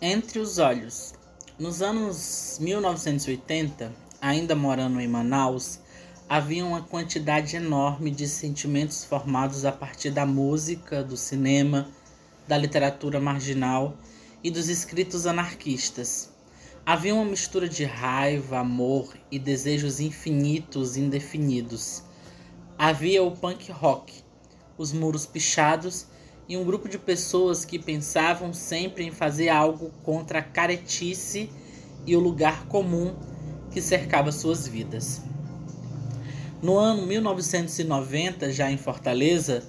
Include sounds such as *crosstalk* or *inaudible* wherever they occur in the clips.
Entre os olhos. Nos anos 1980, ainda morando em Manaus, havia uma quantidade enorme de sentimentos formados a partir da música, do cinema, da literatura marginal e dos escritos anarquistas. Havia uma mistura de raiva, amor e desejos infinitos indefinidos. Havia o punk rock, os muros pichados e um grupo de pessoas que pensavam sempre em fazer algo contra a caretice e o lugar comum que cercava suas vidas. No ano 1990, já em Fortaleza,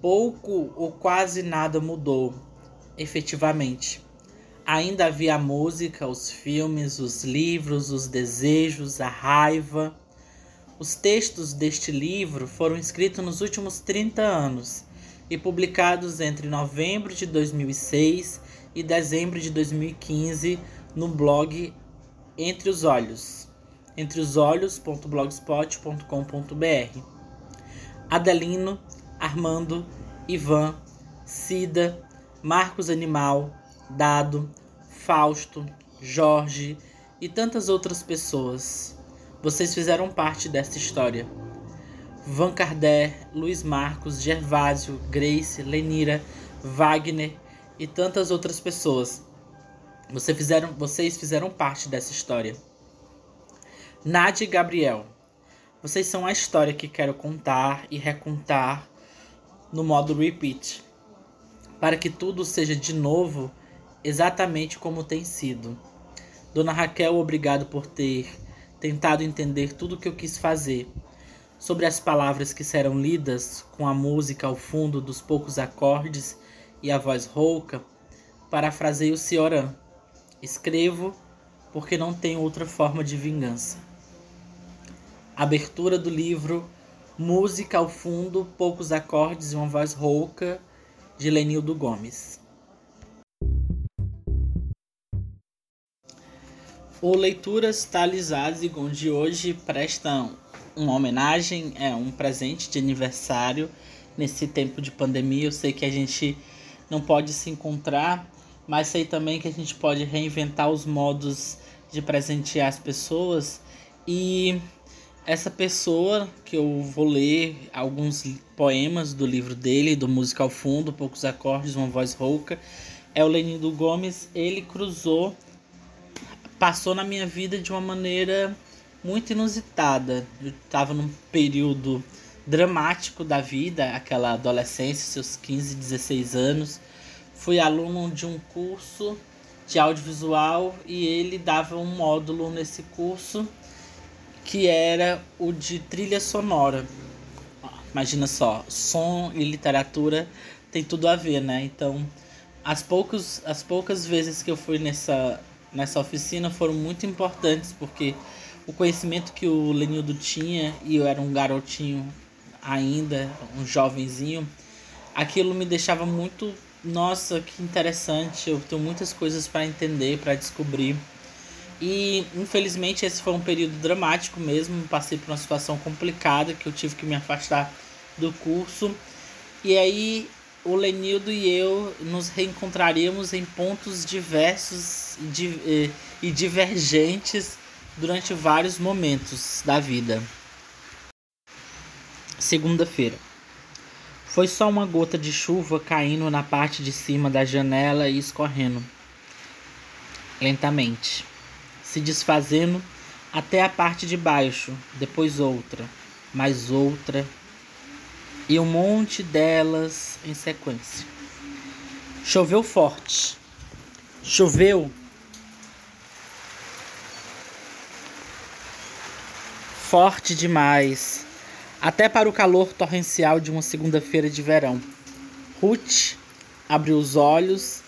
pouco ou quase nada mudou, efetivamente. Ainda havia a música, os filmes, os livros, os desejos, a raiva. Os textos deste livro foram escritos nos últimos 30 anos e publicados entre novembro de 2006 e dezembro de 2015 no blog Entre os Olhos, entreosolhos.blogspot.com.br. Adelino, Armando, Ivan, Cida, Marcos Animal, Dado, Fausto, Jorge e tantas outras pessoas. Vocês fizeram parte desta história. Van Kardec, Luiz Marcos, Gervásio, Grace, Lenira, Wagner e tantas outras pessoas. Você fizeram, vocês fizeram parte dessa história. Nadia e Gabriel, vocês são a história que quero contar e recontar no modo repeat, para que tudo seja de novo exatamente como tem sido. Dona Raquel, obrigado por ter tentado entender tudo o que eu quis fazer sobre as palavras que serão lidas com a música ao fundo dos poucos acordes e a voz rouca, parafraseio Cioran. Escrevo porque não tenho outra forma de vingança. Abertura do livro Música ao fundo, poucos acordes e uma voz rouca, de Lenildo Gomes. O Leituras Thales Azigon de hoje prestam uma homenagem, é um presente de aniversário nesse tempo de pandemia. Eu sei que a gente não pode se encontrar, mas sei também que a gente pode reinventar os modos de presentear as pessoas e essa pessoa que eu vou ler alguns poemas do livro dele, do Música ao Fundo, Poucos Acordes, Uma Voz Rouca, é o Lenido Gomes. Ele cruzou, passou na minha vida de uma maneira muito inusitada. Eu estava num período dramático da vida, aquela adolescência, seus 15, 16 anos. Fui aluno de um curso de audiovisual e ele dava um módulo nesse curso que era o de trilha sonora. Imagina só, som e literatura tem tudo a ver, né? Então, as, poucos, as poucas vezes que eu fui nessa, nessa oficina foram muito importantes porque o conhecimento que o Lenildo tinha, e eu era um garotinho ainda, um jovenzinho, aquilo me deixava muito, nossa, que interessante, eu tenho muitas coisas para entender, para descobrir. E infelizmente esse foi um período dramático mesmo, passei por uma situação complicada que eu tive que me afastar do curso. E aí o Lenildo e eu nos reencontraríamos em pontos diversos e eh, divergentes durante vários momentos da vida. Segunda-feira. Foi só uma gota de chuva caindo na parte de cima da janela e escorrendo lentamente, se desfazendo até a parte de baixo, depois outra, mais outra e um monte delas em sequência. Choveu forte. Choveu forte demais, até para o calor torrencial de uma segunda-feira de verão. Ruth abriu os olhos,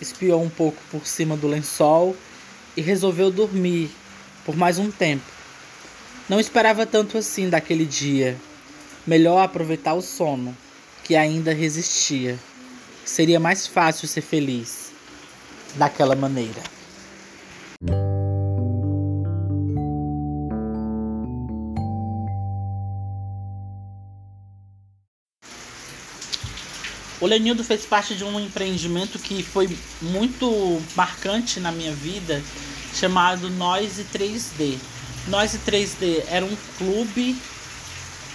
espiou um pouco por cima do lençol e resolveu dormir por mais um tempo. Não esperava tanto assim daquele dia. Melhor aproveitar o sono, que ainda resistia. Seria mais fácil ser feliz daquela maneira. O Lenildo fez parte de um empreendimento que foi muito marcante na minha vida, chamado Noise 3D. Noise 3D era um clube,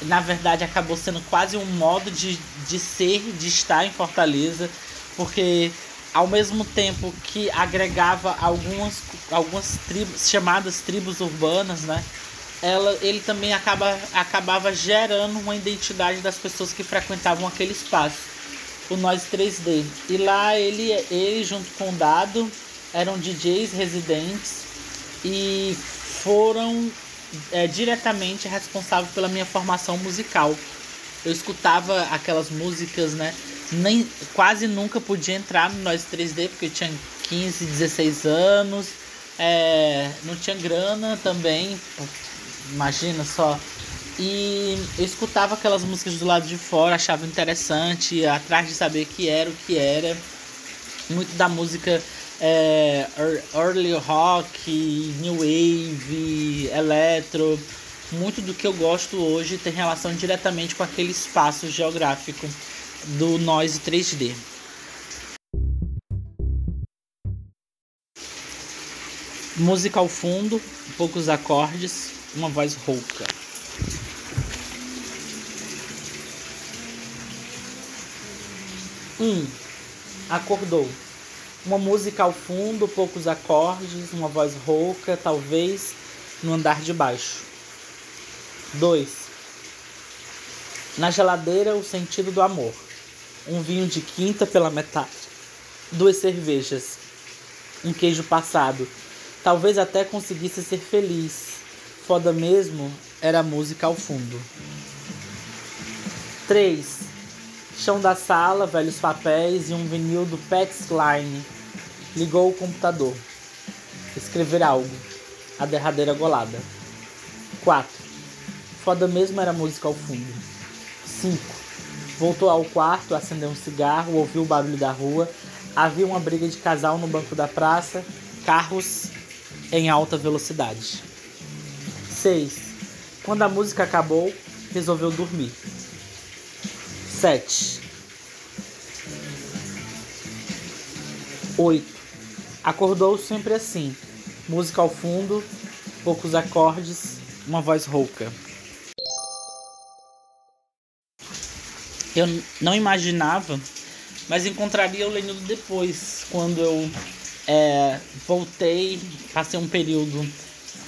na verdade acabou sendo quase um modo de, de ser, de estar em Fortaleza, porque ao mesmo tempo que agregava algumas, algumas tribos, chamadas tribos urbanas, né? Ela, ele também acaba, acabava gerando uma identidade das pessoas que frequentavam aquele espaço o Noise 3D. E lá ele, ele junto com o Dado eram DJs residentes e foram é, diretamente responsáveis pela minha formação musical. Eu escutava aquelas músicas, né? Nem, quase nunca podia entrar no Noise 3D porque eu tinha 15, 16 anos. É, não tinha grana também. Imagina só e escutava aquelas músicas do lado de fora, achava interessante, atrás de saber que era o que era. Muito da música é, early rock, new wave, electro. Muito do que eu gosto hoje tem relação diretamente com aquele espaço geográfico do noise 3D. Música ao fundo, poucos acordes, uma voz rouca. Um, acordou. Uma música ao fundo, poucos acordes, uma voz rouca, talvez no andar de baixo. 2. Na geladeira, o sentido do amor. Um vinho de quinta pela metade. Duas cervejas. Um queijo passado. Talvez até conseguisse ser feliz. Foda mesmo era a música ao fundo. 3 Chão da sala, velhos papéis e um vinil do Pets Line. Ligou o computador. Escrever algo. A derradeira golada. 4. Foda mesmo era música ao fundo. 5. Voltou ao quarto, acendeu um cigarro, ouviu o barulho da rua. Havia uma briga de casal no banco da praça. Carros em alta velocidade. 6. Quando a música acabou, resolveu dormir. 7. 8. Acordou sempre assim. Música ao fundo, poucos acordes, uma voz rouca. Eu não imaginava, mas encontraria o Lenildo depois, quando eu é, voltei, passei um período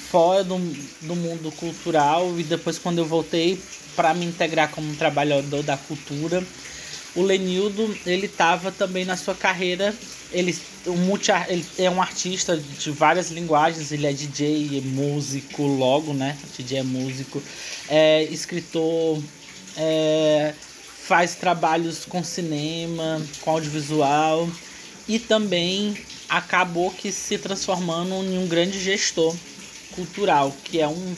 fora do, do mundo cultural e depois quando eu voltei para me integrar como trabalhador da cultura, o Lenildo ele estava também na sua carreira ele, um multi, ele é um artista de várias linguagens ele é DJ é músico logo né DJ é músico é escritor é, faz trabalhos com cinema com audiovisual e também acabou que se transformando em um grande gestor cultural que é um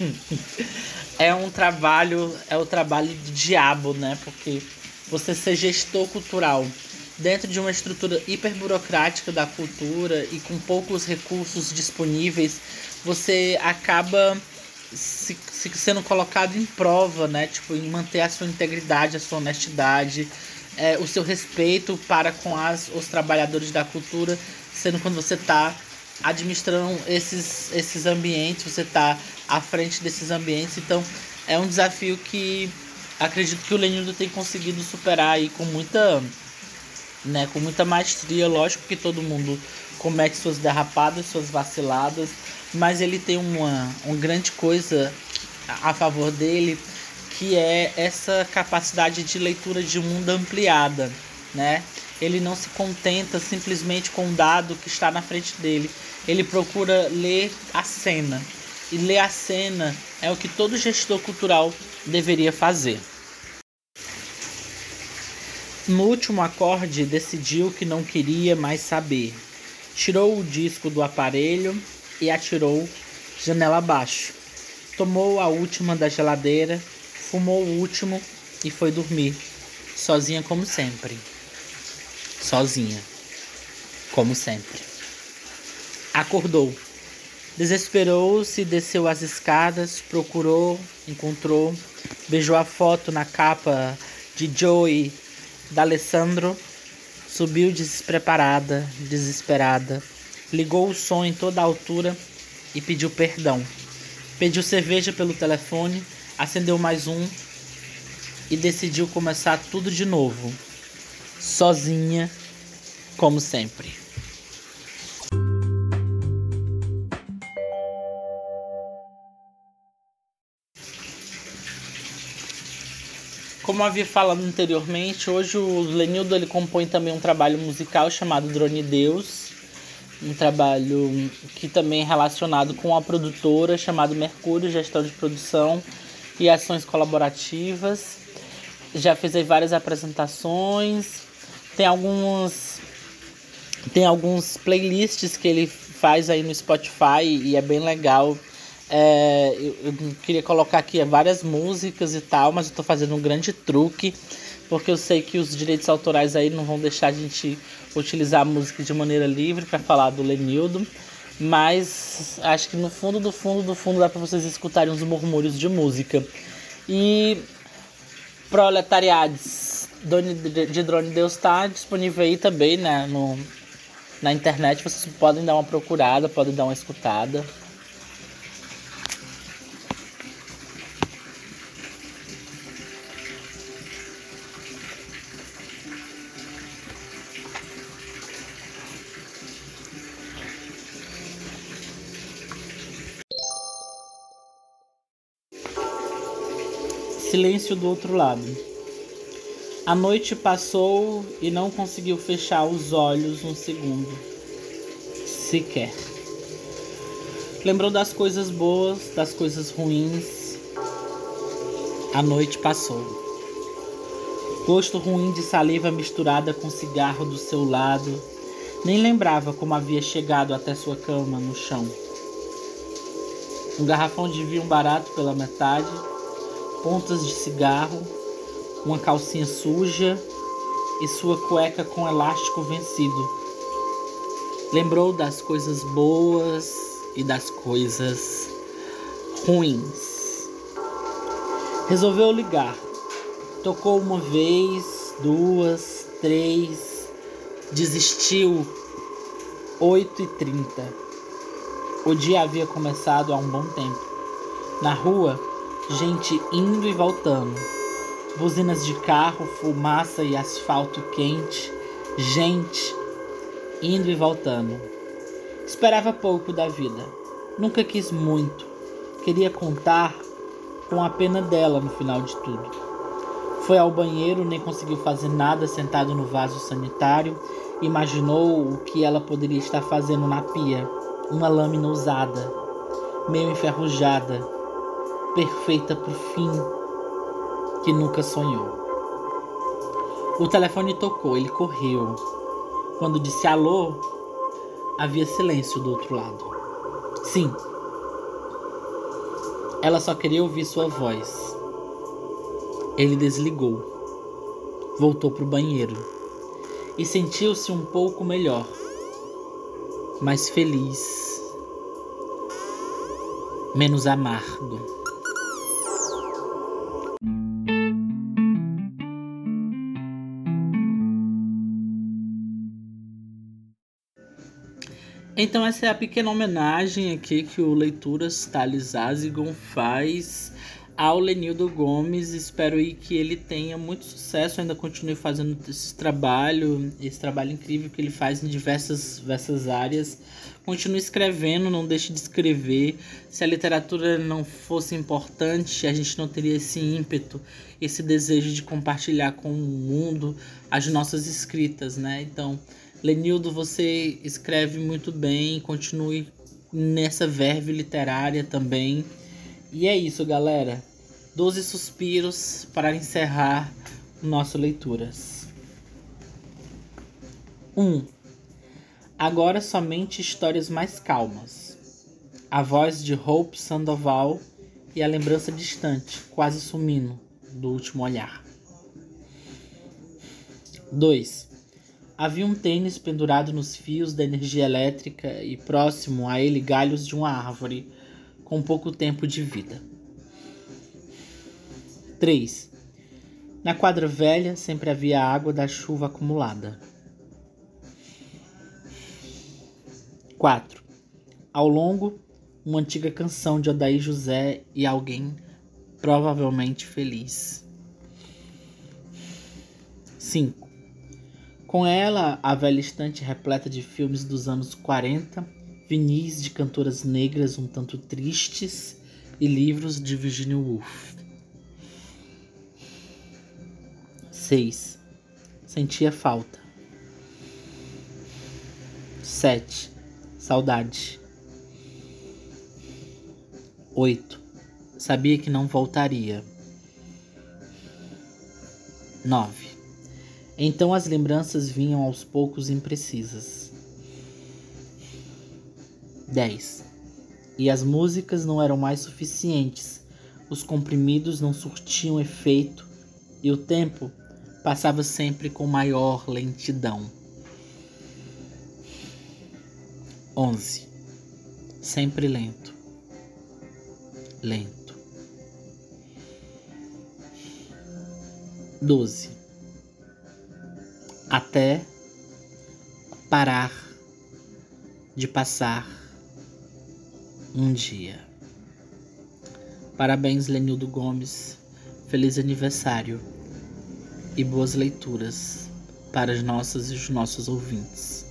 *laughs* é um trabalho, é o trabalho de diabo, né? Porque você ser gestor cultural dentro de uma estrutura hiper burocrática da cultura e com poucos recursos disponíveis, você acaba se, se sendo colocado em prova, né? Tipo, em manter a sua integridade, a sua honestidade, é, o seu respeito para com as, os trabalhadores da cultura, sendo quando você está administrando esses, esses ambientes, você está à frente desses ambientes. Então é um desafio que acredito que o Lenildo tem conseguido superar aí com muita, né, com muita maestria. Lógico que todo mundo comete suas derrapadas, suas vaciladas, mas ele tem uma, uma grande coisa a favor dele, que é essa capacidade de leitura de mundo ampliada, né? Ele não se contenta simplesmente com o dado que está na frente dele. Ele procura ler a cena. E ler a cena é o que todo gestor cultural deveria fazer. No último acorde, decidiu que não queria mais saber. Tirou o disco do aparelho e atirou janela abaixo. Tomou a última da geladeira, fumou o último e foi dormir, sozinha como sempre sozinha, como sempre. Acordou. Desesperou-se, desceu as escadas, procurou, encontrou, beijou a foto na capa de Joey D'Alessandro subiu despreparada, desesperada, ligou o som em toda a altura e pediu perdão. Pediu cerveja pelo telefone, acendeu mais um e decidiu começar tudo de novo, sozinha, como sempre. Como havia falado anteriormente, hoje o Lenildo ele compõe também um trabalho musical chamado Drone Deus, um trabalho que também é relacionado com a produtora chamada Mercúrio Gestão de Produção e Ações Colaborativas. Já fez várias apresentações, tem alguns tem alguns playlists que ele faz aí no Spotify e é bem legal é, eu, eu, queria colocar aqui várias músicas e tal, mas eu tô fazendo um grande truque, porque eu sei que os direitos autorais aí não vão deixar a gente utilizar a música de maneira livre para falar do Lenildo. Mas acho que no fundo, do fundo, do fundo dá para vocês escutarem uns murmúrios de música. E Proletariades de Drone Deus está disponível aí também né, no, na internet. Vocês podem dar uma procurada, podem dar uma escutada. silêncio do outro lado. A noite passou e não conseguiu fechar os olhos um segundo. Sequer. Lembrou das coisas boas, das coisas ruins. A noite passou. Gosto ruim de saliva misturada com cigarro do seu lado. Nem lembrava como havia chegado até sua cama no chão. Um garrafão de vinho barato pela metade pontas de cigarro, uma calcinha suja e sua cueca com elástico vencido. Lembrou das coisas boas e das coisas ruins. Resolveu ligar. Tocou uma vez, duas, três, desistiu. 8 e 30 O dia havia começado há um bom tempo. Na rua, gente indo e voltando, buzinas de carro, fumaça e asfalto quente, gente indo e voltando. Esperava pouco da vida, nunca quis muito, queria contar com a pena dela no final de tudo. Foi ao banheiro, nem conseguiu fazer nada sentado no vaso sanitário. Imaginou o que ela poderia estar fazendo na pia. Uma lâmina usada, meio enferrujada, perfeita para o fim que nunca sonhou. O telefone tocou, ele correu. Quando disse alô, havia silêncio do outro lado. Sim. Ela só queria ouvir sua voz. Ele desligou. Voltou para o banheiro e sentiu-se um pouco melhor, mais feliz, menos amargo. Então essa é a pequena homenagem aqui que o Leituras Thales Azigon faz ao Lenildo Gomes. Espero aí que ele tenha muito sucesso, ainda continue fazendo esse trabalho, esse trabalho incrível que ele faz em diversas, diversas áreas. Continue escrevendo, não deixe de escrever. Se a literatura não fosse importante, a gente não teria esse ímpeto, esse desejo de compartilhar com o mundo as nossas escritas, né? Então, Lenildo, você escreve muito bem, continue nessa verve literária também. E é isso, galera. Doze suspiros para encerrar nossas leituras. 1. Um, agora somente histórias mais calmas. A voz de Hope Sandoval e a lembrança distante, quase sumindo, do último olhar. 2. Havia um tênis pendurado nos fios da energia elétrica e próximo a ele galhos de uma árvore com pouco tempo de vida. 3. Na quadra velha sempre havia água da chuva acumulada. 4. Ao longo, uma antiga canção de Odaí José e alguém provavelmente feliz. 5. Com ela, a velha estante repleta de filmes dos anos 40, vinis de cantoras negras um tanto tristes e livros de Virginia Woolf. 6. Sentia falta. 7. Saudade. 8. Sabia que não voltaria. 9. Então as lembranças vinham aos poucos imprecisas. 10. E as músicas não eram mais suficientes, os comprimidos não surtiam efeito e o tempo passava sempre com maior lentidão. 11. Sempre lento. Lento. 12. Até parar de passar um dia. Parabéns, Lenildo Gomes. Feliz aniversário e boas leituras para as nossas e os nossos ouvintes.